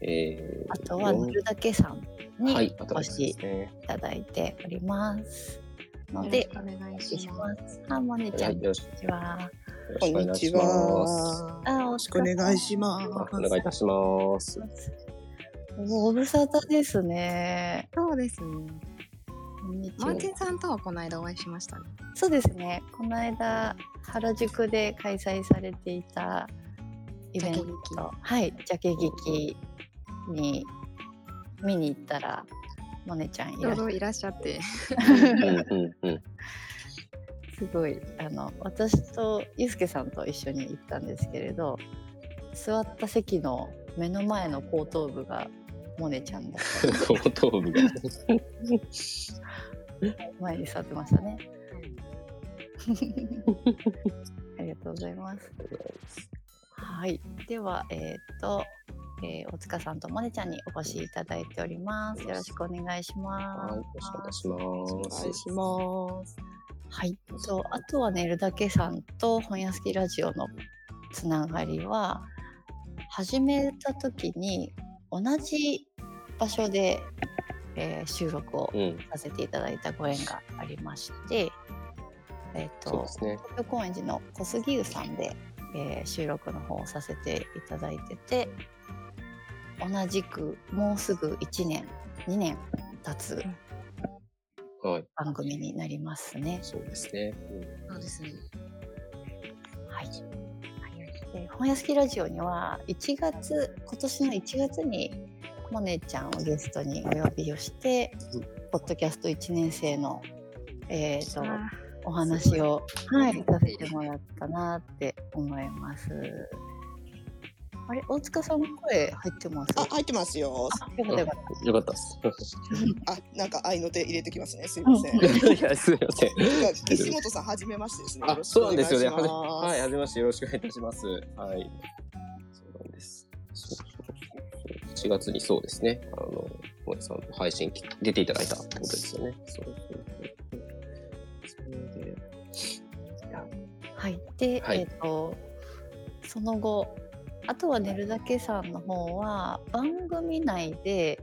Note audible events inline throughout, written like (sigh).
えー、あとは寝るだけさんにはい、お越しいただいております。のよで、ろしくお願いししまます。あ、モネちゃん、こんにちは。よろしくお願いします。あ、よよろしくお願いします。あお願いいたします。ご無沙汰ですね。す。そうですね。こんにちはマーチンさんとはこの間お会いしましたね。そうですね。この間、原宿で開催されていたイベント、はい、ジャケ劇に見に行ったら、モネちゃんいらっしゃいらっしゃって。すごいあの私とゆうすけさんと一緒に行ったんですけれど座った席の目の前の後頭部がモネちゃんだった。(laughs) 後頭部が。(laughs) 前に座ってましたね。ありがとうございます。はい。ではえっ、と、えー大塚さんとモネちゃんにお越しいただいておりますよろしくお願いしまはい、よろしくお願いします。お願いします。はい、とあとは寝るだけさんと本屋好きラジオのつながりは始めた時に同じ場所で、えー収録をうん、させていただいたご縁がありまして、えっ、とそうですね。東京高円寺の小杉湯さんで、えー収録の方をさせていただいてて同じくもうすぐ1年2年経つはい、番組になりますね。そうですね。そうですね。はい。で本屋好きラジオには1月今年の1月にモネちゃんをゲストにお呼びをして、うんポッドキャスト1年生の、えー、とあお話を、はい、さいせてもらったなって思います。あれ大塚さんの声入ってます？あ、入ってますよ。あよかったよかっよかったです。(laughs) あ、なんか愛の手入れてきますね。すいません。(laughs) いや、すみません。岸本さん、はじめましてですね。あ、そうなんですよね。はいい、しはじめまして、よろしくお願いいたします。はい。そうなんです。そうそうそう。4月にそうですね。あの、萌さんの配信き出ていただいたってことですよね。そうそうそう。それで、た。はい。で、はいえっ、とその後あとは寝るだけさんの方は番組内で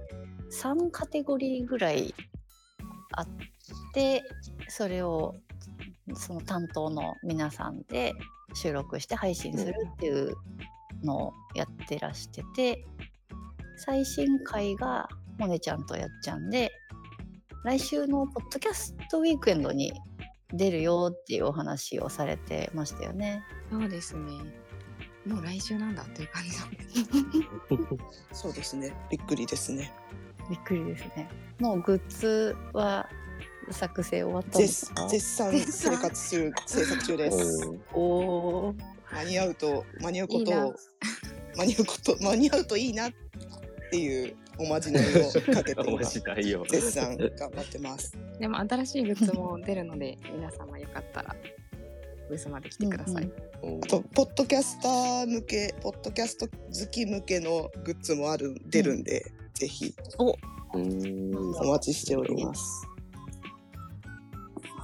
3カテゴリーぐらいあってそれをその担当の皆さんで収録して配信するっていうのをやってらしてて最新回がモネちゃんとやっちゃんで来週のポッドキャストウィークエンドに出るよっていうお話をされてましたよね。そうですね。もう来週なんだっていう感じなんです。(laughs) そうですね。びっくりですね。びっくりですね。もうグッズは作成終わったんです絶か？絶賛生活する制作中です。おおお。間に合うと間に合うこいいなとを間に合うこと間に合うといいなっていうおまじないをかけて今 (laughs) 白いよ。絶賛頑張ってます。でも新しいグッズも出るので、皆様よかったらブースまで来てください。うんポッドキャスター向けポッドキャスト好き向けのグッズもある出るんで、ぜひうーん。お待ちしております。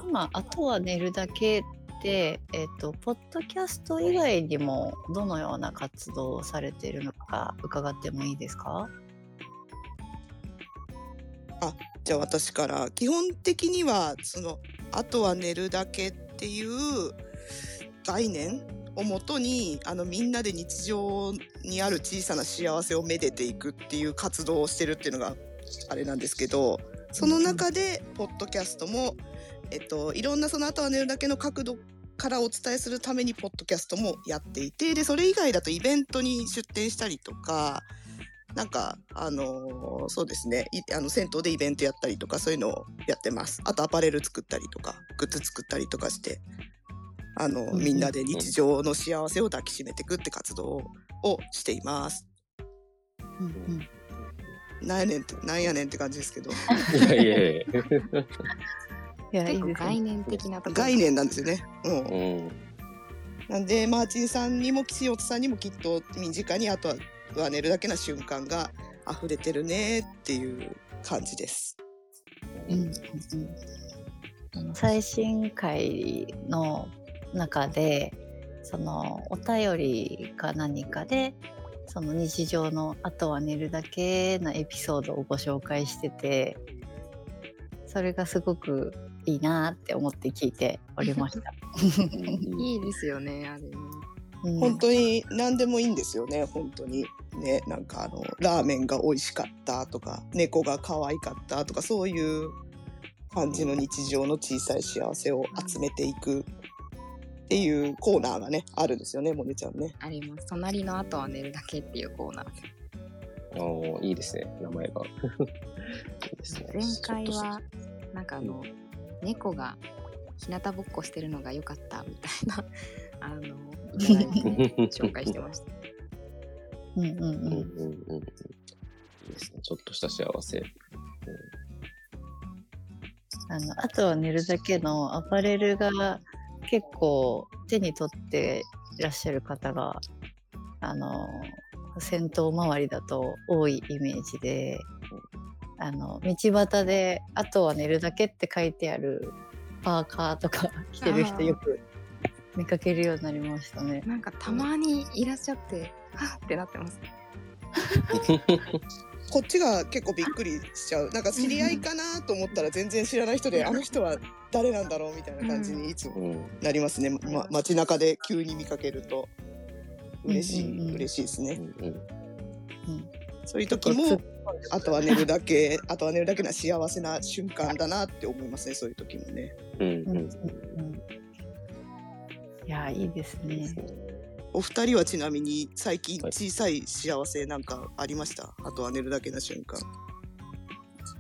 今あとは寝るだけでえっ、とポッドキャスト以外にもどのような活動をされているのか伺ってもいいですか？じゃあ私から基本的にはそのあとは寝るだけっていう概念をもとにあのみんなで日常にある小さな幸せをめでていくっていう活動をしてるっていうのがあれなんですけどその中でポッドキャストも、えっと、いろんなそのあとは寝るだけの角度からお伝えするためにポッドキャストもやっていてでそれ以外だとイベントに出展したりとかなんかあのーそうですねあの銭湯でイベントやったりとかそういうのをやってます。あとアパレル作ったりとかグッズ作ったりとかしてあの、うんみんなで日常の幸せを抱きしめていくって活動をしていますうんうん。なんやねんってなんやねんって感じですけどいやいやいや。(laughs) いやね概念的なところ。概念なんですよね、うんうん。なんでマーチンさんにも岸本さんにもきっと身近にあとは寝るだけな瞬間が溢れてるねっていう感じです。うんうん最新回の中でそのお便りか何かでその日常のあとは寝るだけのエピソードをご紹介しててそれがすごくいいなって思って聞いておりました。(laughs) いいですよね、あれん。本当に何でもいいんですよね本当にね。なんかあのラーメンが美味しかったとか猫が可愛かったとかそういう感じの日常の小さい幸せを集めていくっていうコーナーがねあるんですよねモネちゃんね。あります。隣の後は寝るだけっていうコーナー。おーいいですね、名前が。(laughs) いいですね前回は、なんかあの、猫が日向ぼっこしてるのが良かったみたいな、(laughs) あの、(laughs) 紹介してました。うんうんうんうんうんうんうん。いいですね、ちょっとした幸せ。あのあとは寝るだけのアパレルが結構手に取っていらっしゃる方があの先頭周りだと多いイメージであの道端で「あとは寝るだけ」って書いてあるパーカーとか (laughs) 着てる人よく見かけるようになりましたね。なんかたまにいらっしゃって、はっってなってます。(laughs) こっちが結構びっくりしちゃう。なんか知り合いかなと思ったら全然知らない人であの人は誰なんだろうみたいな感じにいつもうん。なりますね、ま、街中で急に見かけると嬉しい、うん。う嬉しいですね、うん。うん。そういう時もあとは寝るだけ (laughs) あとは寝るだけな幸せな瞬間だなって思いますねそういう時もね。うん。うん。うん。いやいいですね。お二人はちなみに最近はい。小さい幸せなんかありました、あとは寝るだけな瞬間。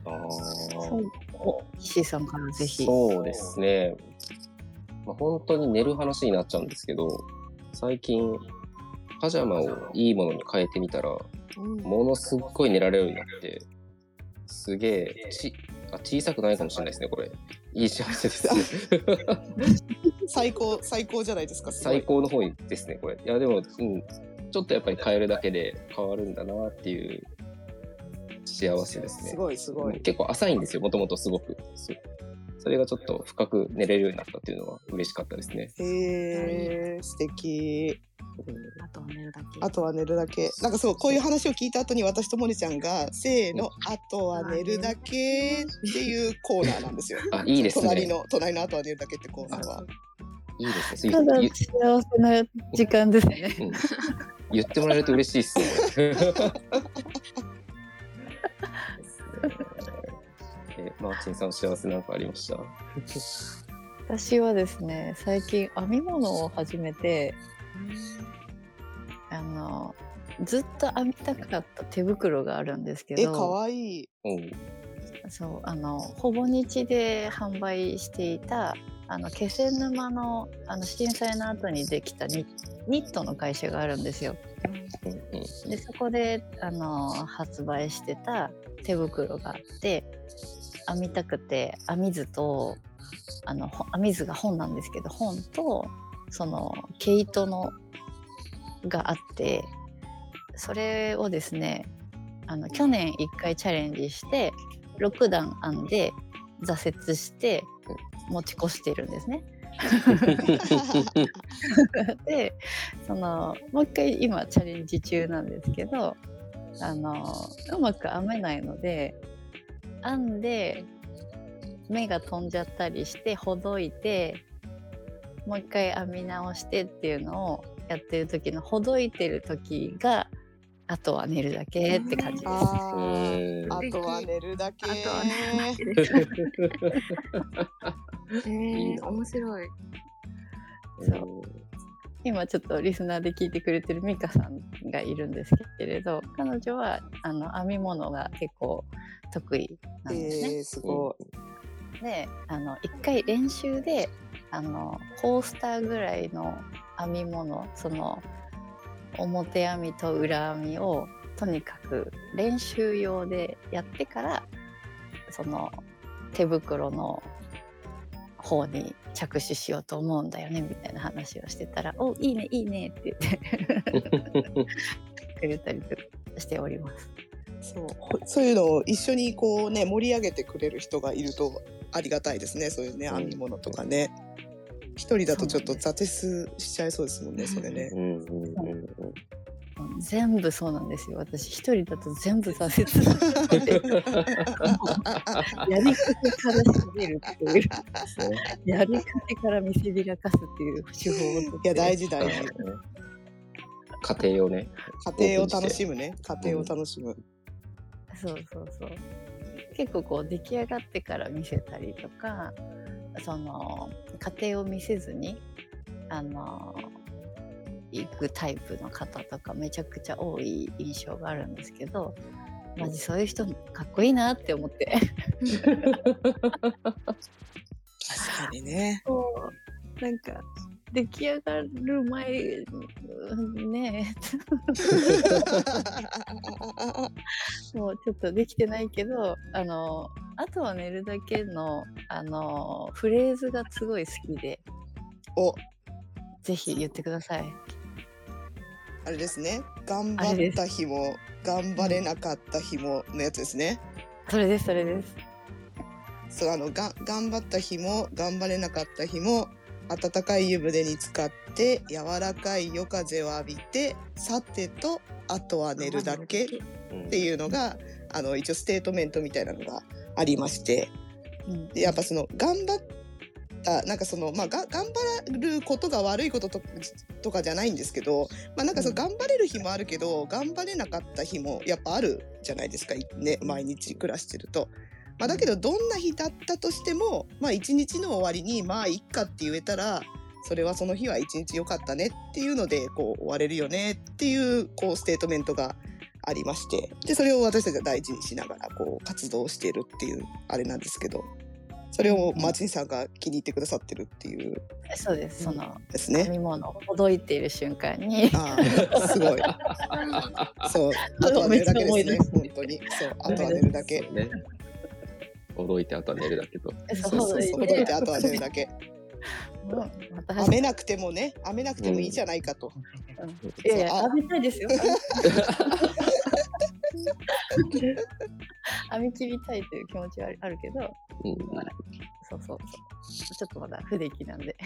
あー。お石井さんからぜひ。そうですね。まあ、本当に寝る話になっちゃうんですけど、最近、パジャマをいいものに変えてみたら、ものすっごい寝られるようになって、すげえ、ち、あ、小さくないかもしれないですね、これ。いい幸せですね。(laughs) 最高最高じゃないですかす最高の方ですね、これ。いや、でも、うん、ちょっとやっぱり変えるだけで変わるんだなっていう幸せですね。すごいすごい結構浅いんですよ、もともとすごく。そそれがちょっと深く寝れるようになったっていうのは嬉しかったですね。へえ素敵あとは寝るだけ。あとは寝るだけなんかそうこういう話を聞いた後に私とモネちゃんがせーのあとは寝るだけっていうコーナーなんですよ (laughs) あ、いいです隣ね。の隣のあとは寝るだけってコーナーはいいですね。ただゆ幸せな時間ですね。うん言ってもらえると嬉しいっすね。(laughs) えマーチンさん幸せなんかありました？私はですね最近編み物を始めてあのずっと編みたかった手袋があるんですけえかどわいいうん。そうあのほぼ日で販売していたあの気仙沼のあの震災の後にできたニニットの会社があるんですよ。でそこであの発売してた手袋があって編みたくて編み図とあのほ編み図が本なんですけど本とその毛糸のがあってそれをですねあの去年1回チャレンジして6段編んで挫折して持ち越してるんですね。(laughs) でそのもう一回今チャレンジ中なんですけどあのうまく編めないので編んで目が飛んじゃったりしてほどいてもう一回編み直してっていうのをやってる時のほどいてる時があとは寝るだけって感じです。あとは寝るだけあとは寝るだけ。(laughs) えいいなー、面白い。そう今ちょっとリスナーで聞いてくれてるミカさんがいるんですけれど彼女はあの編み物が結構得意なんですね。えー、すごいであの一回練習であのコースターぐらいの編み物その表編みと裏編みをとにかく練習用でやってからその手袋の方に着手しようと思うんだよねみたいな話をしてたら「おいいねいいね」って言って (laughs) くれたりしております。そう。ほそういうのを一緒にこうね盛り上げてくれる人がいるとありがたいですねそういうねうん編み物とかね一人だとちょっと挫折しちゃいそうですもんねそれねうんうんうんうんうん全部そうなんですよ。私。一人だと全部挫折して。やり方から喋るっていう、やり方から見せびらかすっていう手法をいや大事大事。家庭をね。家庭を楽しむね。家庭を楽しむ、そうそうそう。結構こう出来上がってから見せたりとか、その家庭を見せずにあの行くタイプの方とかめちゃくちゃ多い印象があるんですけど、マジそういう人かっこいいなって思って。(laughs) 確かにねなんか出来上がる前うんねもうちょっとできてないけどあのあとは寝るだけのあのフレーズがすごい好きで。お。ぜひ言ってください。あれですね。頑張った日も頑張れなかった日ものやつですね。それです。それです。そうあのが頑張った日も頑張れなかった日も温かい湯船に浸かって柔らかい夜風を浴びてさてとあとは寝るだけ。っうんていうのがあの一応ステートメントみたいなのがありまして。うん。でやっぱその頑張ったなんかそのまあが頑張ることが悪いことととかじゃないんですけどまあなんかその頑張れる日もあるけど頑張れなかった日もやっぱあるじゃないですかいね毎日暮らしてると。まあ、だけどどんな日だったとしてもまあ一日の終わりにまあいっかって言えたらそれはその日は一日良かったねっていうのでこう終われるよねっていうこうステートメントがありましてでそれを私たちは大事にしながらこう活動しているっていうあれなんですけどそれをマチンさんが気に入ってくださってるっていう。そうですそのですね。飲み物をほどいている瞬間に。ああすごい。(laughs) そうあとは寝るだけですね本当に。そうあとは寝るだけそうね。驚いてあとは寝るだけと。そそうそうそうほどいてあとは寝るだけうんなくてもね編めなくてもいいじゃないかと、いやいやそうあ浴びたいですよ。編み切りたいという気持ちはあるあるけど、うんそうそうそう。ちょっとまだ不出来なんで。(laughs)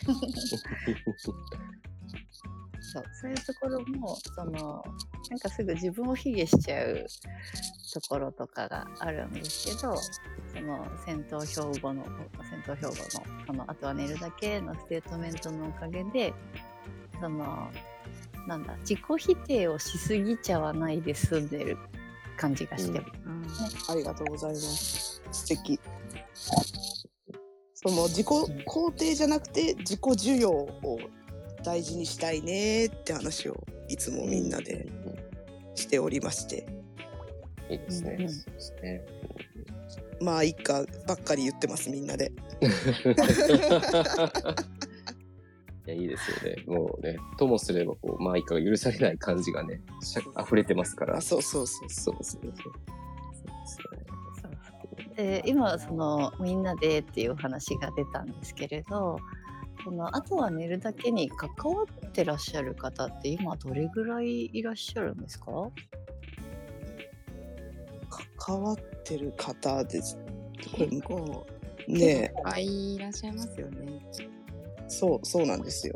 そうそういうところも、その、なんかすぐ自分を卑下しちゃうところとかがあるんですけど、その戦闘標語の、戦闘標語の、その、あとは寝るだけのステートメントのおかげで、その、なんだ、自己否定をしすぎちゃわないで済んでる感じがして。ありがとうございます。素敵。その自己肯定じゃなくて自己需要を大事にしたいねって話をいつもみんなでしておりましていいですね。うんうんそうですね。まあいっかばっかり言ってますみんなで (laughs) いや、いいですよね。もうね、ともすれば、こう、まあ、いかが許されない感じがね、しゃ溢れてますから。あそうそうそうそうですね。そうですね。そうで今そのみんなでっていう話が出たんですけれどそのあとは寝るだけに関わってらっしゃる方って今どれぐらいいらっしゃるんですか？関わってる方です。結構いねっぱいいらっしゃいますよね。そうそうなんですよ。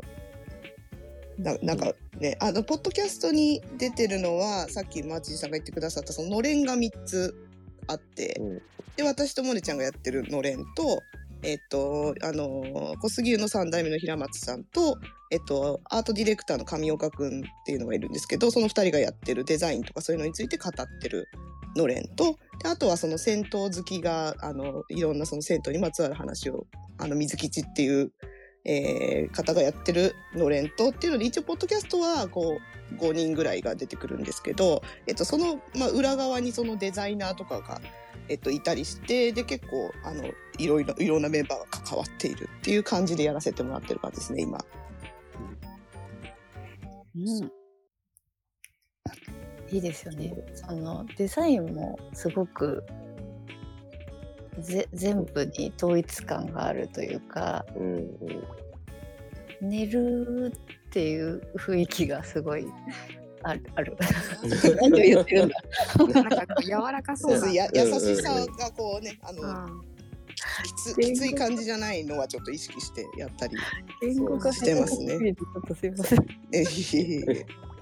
ななんかねあのポッドキャストに出てるのはさっきマーチンさんが言ってくださったそののれんが3つあって、うん。で私とモネちゃんがやってるのれんとえっとあの小杉湯の3代目の平松さんと、えっと、アートディレクターの上岡くんっていうのがいるんですけどその2人がやってるデザインとかそういうのについて語ってるのれんとであとはその銭湯好きがあのいろんなその銭湯にまつわる話をあの水吉っていう、えー方がやってるのれんとっていうので一応ポッドキャストはこう5人ぐらいが出てくるんですけど、えっと、その、まあ、裏側にそのデザイナーとかが、えっと、いたりしてで結構あのいろいろいろんなメンバーが関わっているっていう感じでやらせてもらってる感じですね今。うんいいですよね。そのデザインもすごくぜ全部に統一感があるというかうんうん。寝るっていう雰囲気がすごいある。あ (laughs) る何を言ってるんだ。なんか柔らかそうな。や優しさがこうねあのうんきつきつい感じじゃないのはちょっと意識してやったり。言語化してますねちょっとすいません。(laughs) え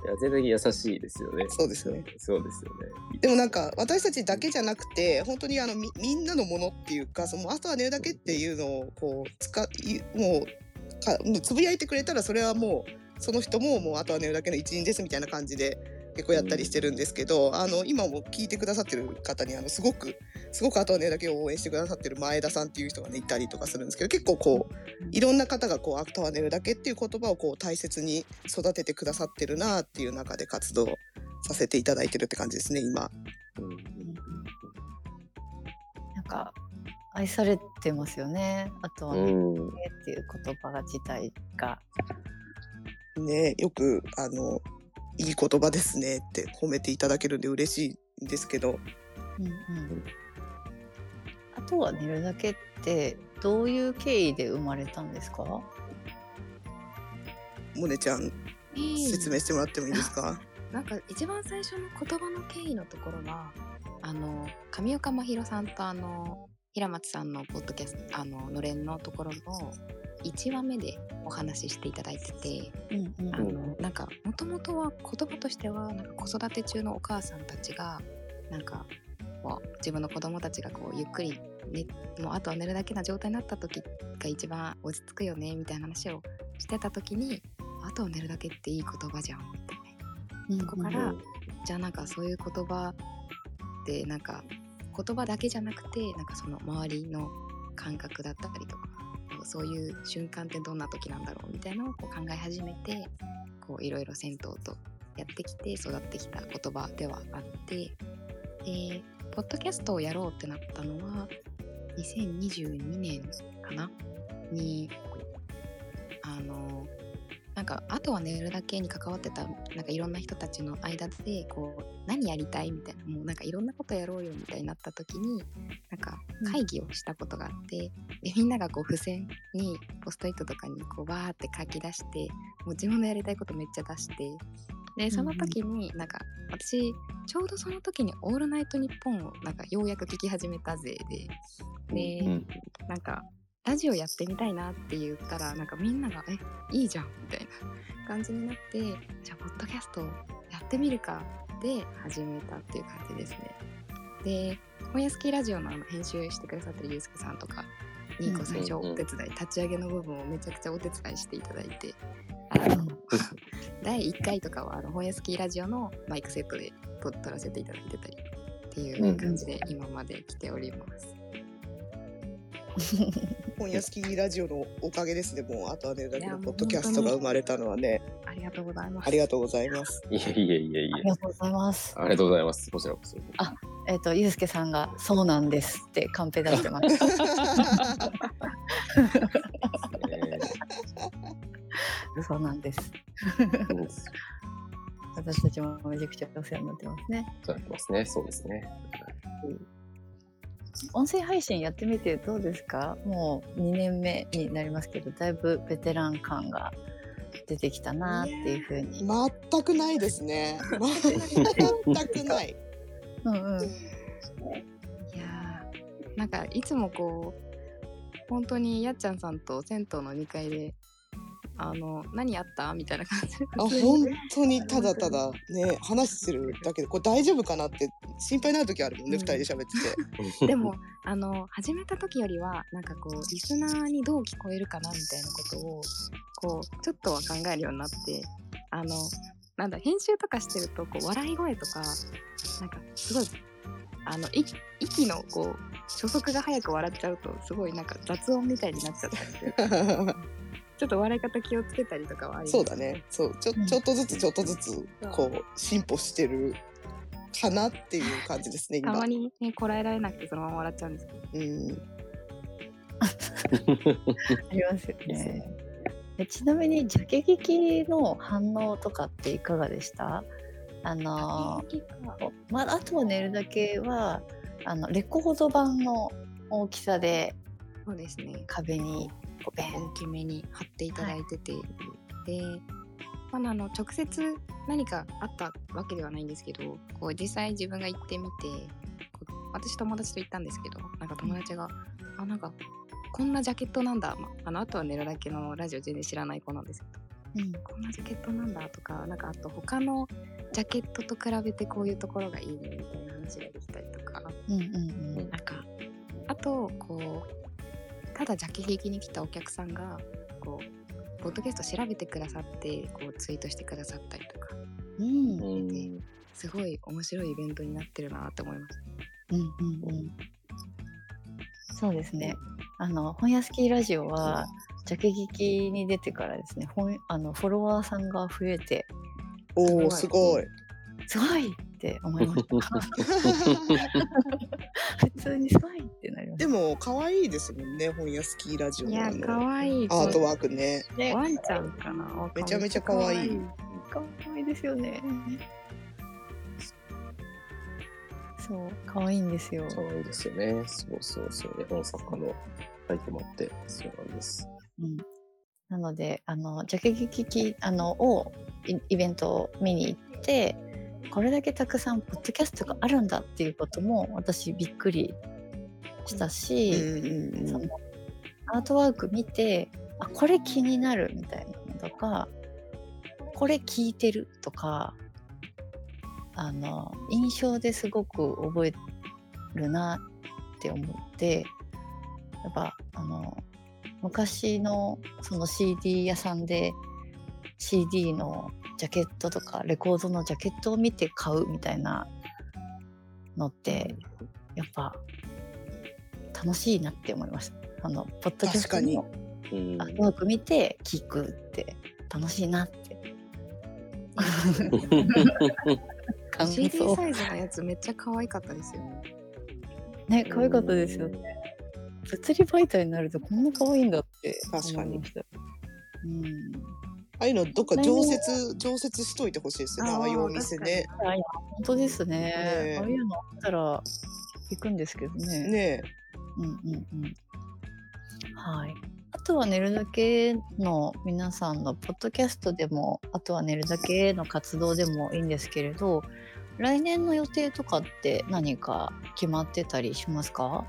いや、全然優しいですよね。そうですね。そうですよね。でもなんか私たちだけじゃなくて本当にあのみみんなのものっていうかそのあとは寝るだけっていうのをこう使いもうかもうつぶやいてくれたらそれはもうその人ももうあとは寝るだけの一員ですみたいな感じで結構やったりしてるんですけど、あの今も聞いてくださってる方にあのすごくすごくあとは寝るだけを応援してくださってる前田さんっていう人がねいたりとかするんですけど結構こういろんな方がこうあとは寝るだけっていう言葉をこう大切に育ててくださってるなっていう中で活動させていただいてるって感じですね今。うんなんか愛されてますよね。あとはね、うん。っていう言葉自体が。ねよくあのいい言葉ですねって褒めていただけるんで嬉しいんですけどうんうん。あとは寝るだけってどういう経緯で生まれたんですか？モネちゃん説明してもらってもいいですか、なんか一番最初の言葉の経緯のところはあの上岡真宏さんとあの平松さんのポッドキャストあののれんのところの1話目でお話ししていただいててうんうんあのなんかもともとは言葉としてはなんか子育て中のお母さんたちがなんかこう自分の子供たちがこうゆっくり、ね、もうあとは寝るだけな状態になった時が一番落ち着くよねみたいな話をしてた時にあとは寝るだけっていい言葉じゃんみたいな。うんそこからじゃあなんかそういう言葉ってなんか言葉だけじゃなくてなんかその周りの感覚だったりとかそういう瞬間ってどんな時なんだろうみたいなのをこう考え始めていろいろ銭湯とやってきて育ってきた言葉ではあってでポッドキャストをやろうってなったのは2022年かな？にあのなんかあとは寝るだけに関わってたなんかいろんな人たちの間でこう何やりたいみたいなもうなんかいろんなことやろうよみたいになった時になんか会議をしたことがあって、でみんながこう付箋にポストイットとかにこうバーって書き出してもう自分のやりたいことめっちゃ出してでその時になんか私ちょうどその時に「オールナイトニッポン」をなんかようやく聞き始めたぜでで、うん。なんかラジオやってみたいなって言ったらなんかみんなが「えいいじゃん」みたいな感じになってじゃあポッドキャストやってみるかで始めたっていう感じですね。で本屋スキーラジオの編集してくださってるゆうすけさんとかにこう最初お手伝い立ち上げの部分をめちゃくちゃお手伝いしていただいてあの (laughs) 第1回とかはあの本屋スキーラジオのマイクセットで撮撮らせていただいてたりっていう感じで今まで来ております。(laughs) 本屋スキーラジオのおかげですねもうあとは寝るだけのポッドキャストが生まれたのはねありがとうございます。ありがとうございますいえいえいえいえあり。がとうございます。ありがとうございます。こちらこそ。えっ、とゆうすけさんがそうなんですってカンペ出してます。そうなんです。うん私たちもめちゃくちゃお世話になってますね。そうなってますね。そうですね。音声配信やってみてどうですか？もう2年目になりますけどだいぶベテラン感が出てきたなっていうふうに。全くないですね。(laughs) 全くない。うんうん、いやーなんかいつもこう本当にやっちゃんさんと銭湯の2階であの何やった？みたいな感じ。であ本当にただただね話してるだけでこれ大丈夫かなって心配になる時あるもんね、うん。二人で喋ってて。(laughs) でもあの始めた時よりはなんかこうリスナーにどう聞こえるかなみたいなことをこうちょっとは考えるようになってあのなんだ編集とかしてるとこう笑い声とかなんかすごいあの息息のこう初速が速く笑っちゃうとすごいなんか雑音みたいになっちゃったりして (laughs) ちょっと笑い方気をつけたりとかはありますそうだね。そう。ちょちょっとずつちょっとずつこう進歩してるかなっていう感じですね今。たまにねこらえられなくてそのまま笑っちゃうんですけど。うん。(laughs) ありますよね。えちなみにジャケ聞きの反応とかっていかがでした？あのーまあ、あとは寝るだけはあのレコード版の大きさでそうですね。壁に大きめに貼っていただいてて、で、まあ、あの直接何かあったわけではないんですけどこう実際自分が行ってみて私友達と行ったんですけどなんか友達が「あなんかこんなジャケットなんだ」まあ、あのあとは寝るだけのラジオ全然知らない子なんですけどうん。こんなジャケットなんだとかなんかあと他のジャケットと比べてこういうところがいいねみたいな話ができたりとか。うんうんなんかあとこうただジャケ聞きに来たお客さんがこうポッドキャスト調べてくださってこうツイートしてくださったりとか。うん。うん。すごい面白いイベントになってるなって思いました。うんうんうん。そうですね。あの本屋スキーラジオはジャケ聞きに出てからですね、本あのフォロワーさんが増えて。おおすごい。すごいって思いました。(laughs) 普通にすごいってなりましでも可愛いですもんね本屋スキーラジオいやのあの可愛いアートワークね。た。ね、ワンちゃんかなめちゃめちゃ可愛い可愛いですよね。そう、可愛いんですよ。そうですよね。そうそうそう。絵本作家の書いてもらって、そうなんです。うん、なのであのジャケ聞きあのをイイベントを見に行ってこれだけたくさんポッドキャストがあるんだっていうことも私びっくりしたうんし、うんうん。そのアートワーク見てあこれ気になるみたいなのとかこれ聞いてるとかあの印象ですごく覚えるなって思ってやっぱあの昔のその CD 屋さんで CD のジャケットとかレコードのジャケットを見て買うみたいなのってやっぱ楽しいなって思いました。あのポッドキャストのうんアートワーク見て聞くって楽しいなって。感 CD 想サイズのやつめっちゃ可愛かったですよね。ね可愛かったですよね。物理媒体になるとこんな可愛いんだって確かに思いました。うん。ああいうのどっか常設常設しといてほしいですよねあーああいうお店ね。あいや本当ですね。ねああいうのあったら行くんですけどね。ねうんうんうん。はい。あとは寝るだけの皆さんのポッドキャストでも、あとは寝るだけの活動でもいいんですけれど、来年の予定とかって何か決まってたりしますか？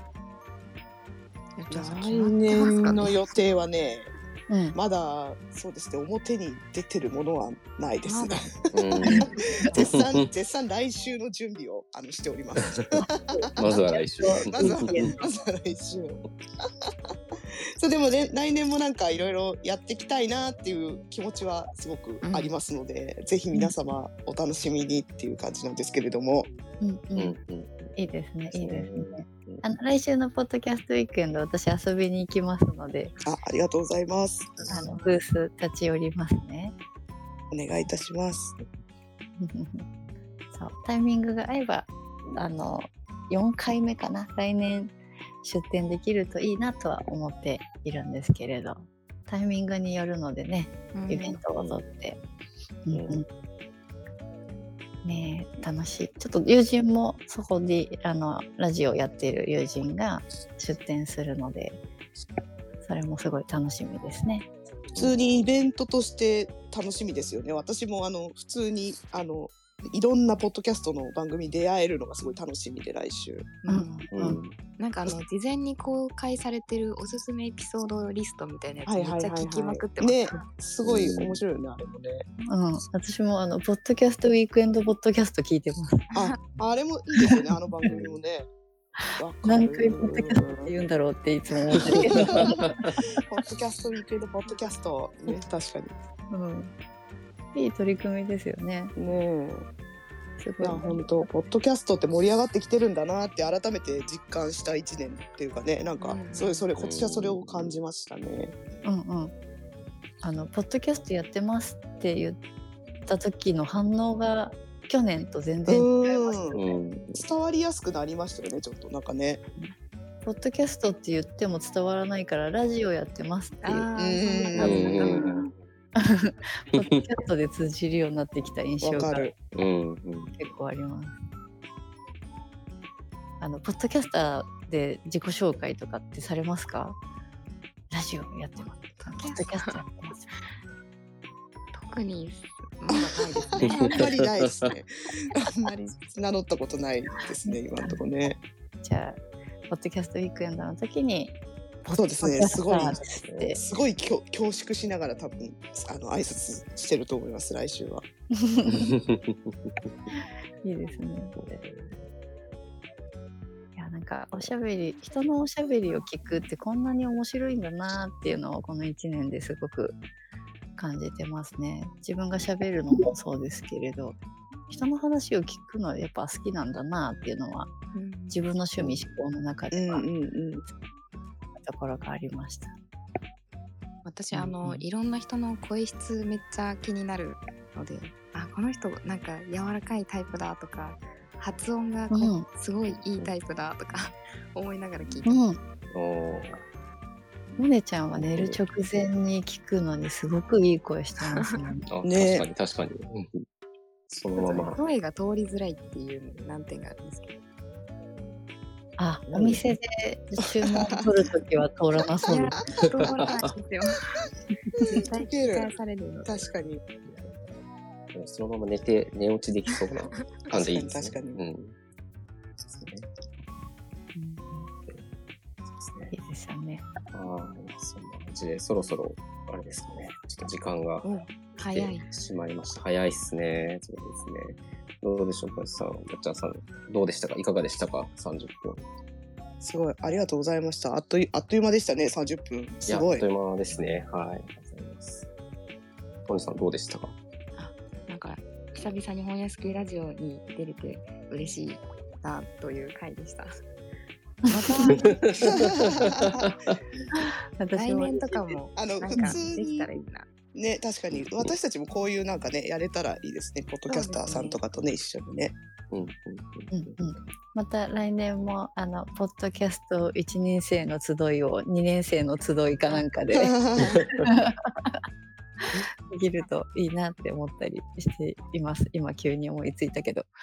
来年の予定はねうん。まだそうですね表に出てるものはないですね。うん絶賛絶賛来週の準備をあのしております。(laughs) まずは来週。まずはまずは来週。そうでもね来年もなんかいろいろやっていきたいなっていう気持ちはすごくありますので、ぜひ皆様お楽しみにっていう感じなんですけれども、うんううんんうんいいですね、いいですね。うんあの来週のポッドキャストウィークエンド、私遊びに行きますので、あありがとうございます。あのブース立ち寄りますね。お願いいたします。(laughs) そうタイミングが合えばあの4回目かな来年出店できるといいなとは思っているんですけれどタイミングによるのでねイベントをとって、うん。うんねえ楽しい。ちょっと友人もそこであのラジオやってる友人が出店するのでそれもすごい楽しみですね。普通にイベントとして楽しみですよね。私もあの普通にあのいろんなポッドキャストの番組に出会えるのがすごい楽しみで来週。うんうんなんかあの事前に公開されてるおすすめエピソードリストみたいなやつめっちゃ聞きまくってます。ね、すごい面白いよねあれもね。うん、私もあのポッドキャストウィークエンドポッドキャスト聞いてます。あ、あれもいいですよねあの番組もね。(laughs) 何回ポッドキャストって言うんだろうっていつも思ってるけど。(laughs) ポッドキャストウィークエンドポッドキャストね確かうん、いい取り組みですよね。にねすごい。えいや本当ポッドキャストって盛り上がってきてるんだなって改めて実感した一年っていうかねなんかうんそれそれ今年はそれを感じましたね。うんうん。あのポッドキャストやってますって言った時の反応が去年と全然違いましたね。うん伝わりやすくなりましたよねちょっとなんかね。ポッドキャストって言っても伝わらないからラジオやってますっていう。(laughs) ポッドキャストで通じるようになってきた印象がわかる。うんうん結構あります。あのポッドキャスターで自己紹介とかってされますか？ラジオやってます。ポッドキャストやってます。じ特にまだないですね。(laughs) あんまりないですね。(laughs) あんまり名乗ったことないですね今のところね。じゃあポッドキャストウィークエンドの時にそうですねすごいすごい恐恐縮しながら多分あの挨拶してると思います来週は。(laughs) いいですね。いやなんかおしゃべり人のおしゃべりを聞くってこんなに面白いんだなっていうのをこの1年ですごく感じてますね。自分がしゃべるのもそうですけれど人の話を聞くのやっぱ好きなんだなっていうのは自分の趣味思考の中ではうんうんうん。ところがありました。私あの、うんうんいろんな人の声質めっちゃ気になるのであこの人なんか柔らかいタイプだとか発音がこううんすごいいいタイプだとか (laughs) 思いながら聞いて、うん。おーモネちゃんは寝る直前に聞くのにすごくいい声してますね。(laughs) あね確かに確かに。うんそのまま。声が通りづらいっていう難点があるんですけどあ、お店で注文 (laughs) 取るときは通らなそういやです。通らないんですよ絶対聞き返されるの確かにそのまま寝て、寝落ちできそうな感じでいいですね。確かに確うん。そうですね。そうですねいいですよね。ああ、そんな感じで、そろそろ、あれですかね。ちょっと時間がお早い来てしまいました。早いっすね。そうですね。どうでしょうか、さん、やっちゃんさん、どうでしたか？いかがでしたか ?30 分。すごいありがとうございましたあっというあっという間でしたね30分いすごいやあっという間ですね。はい。ありがとうございます。トニーさん、どうでしたか？なんか久々に本屋好きラジオに出れて嬉しいなという回でした。(laughs) また (laughs) (laughs) 来年とかもあのなんか普通にできたらいいな。ね確かに。私たちもこういうなんかねやれたらいいですね。ポッドキャスターさんとかとね一緒にね。うんうんうん。うん、また来年もあのポッドキャスト1年生の集いを2年生の集いかなんかで (laughs) できるといいなって思ったりしています。今急に思いついたけど。(laughs)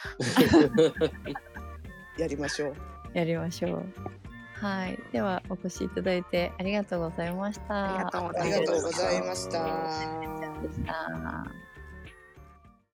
やりましょう。やりましょうはい。ではお越しいただいてありがとうございました。ありがとうござあいました。りがとうございました。でした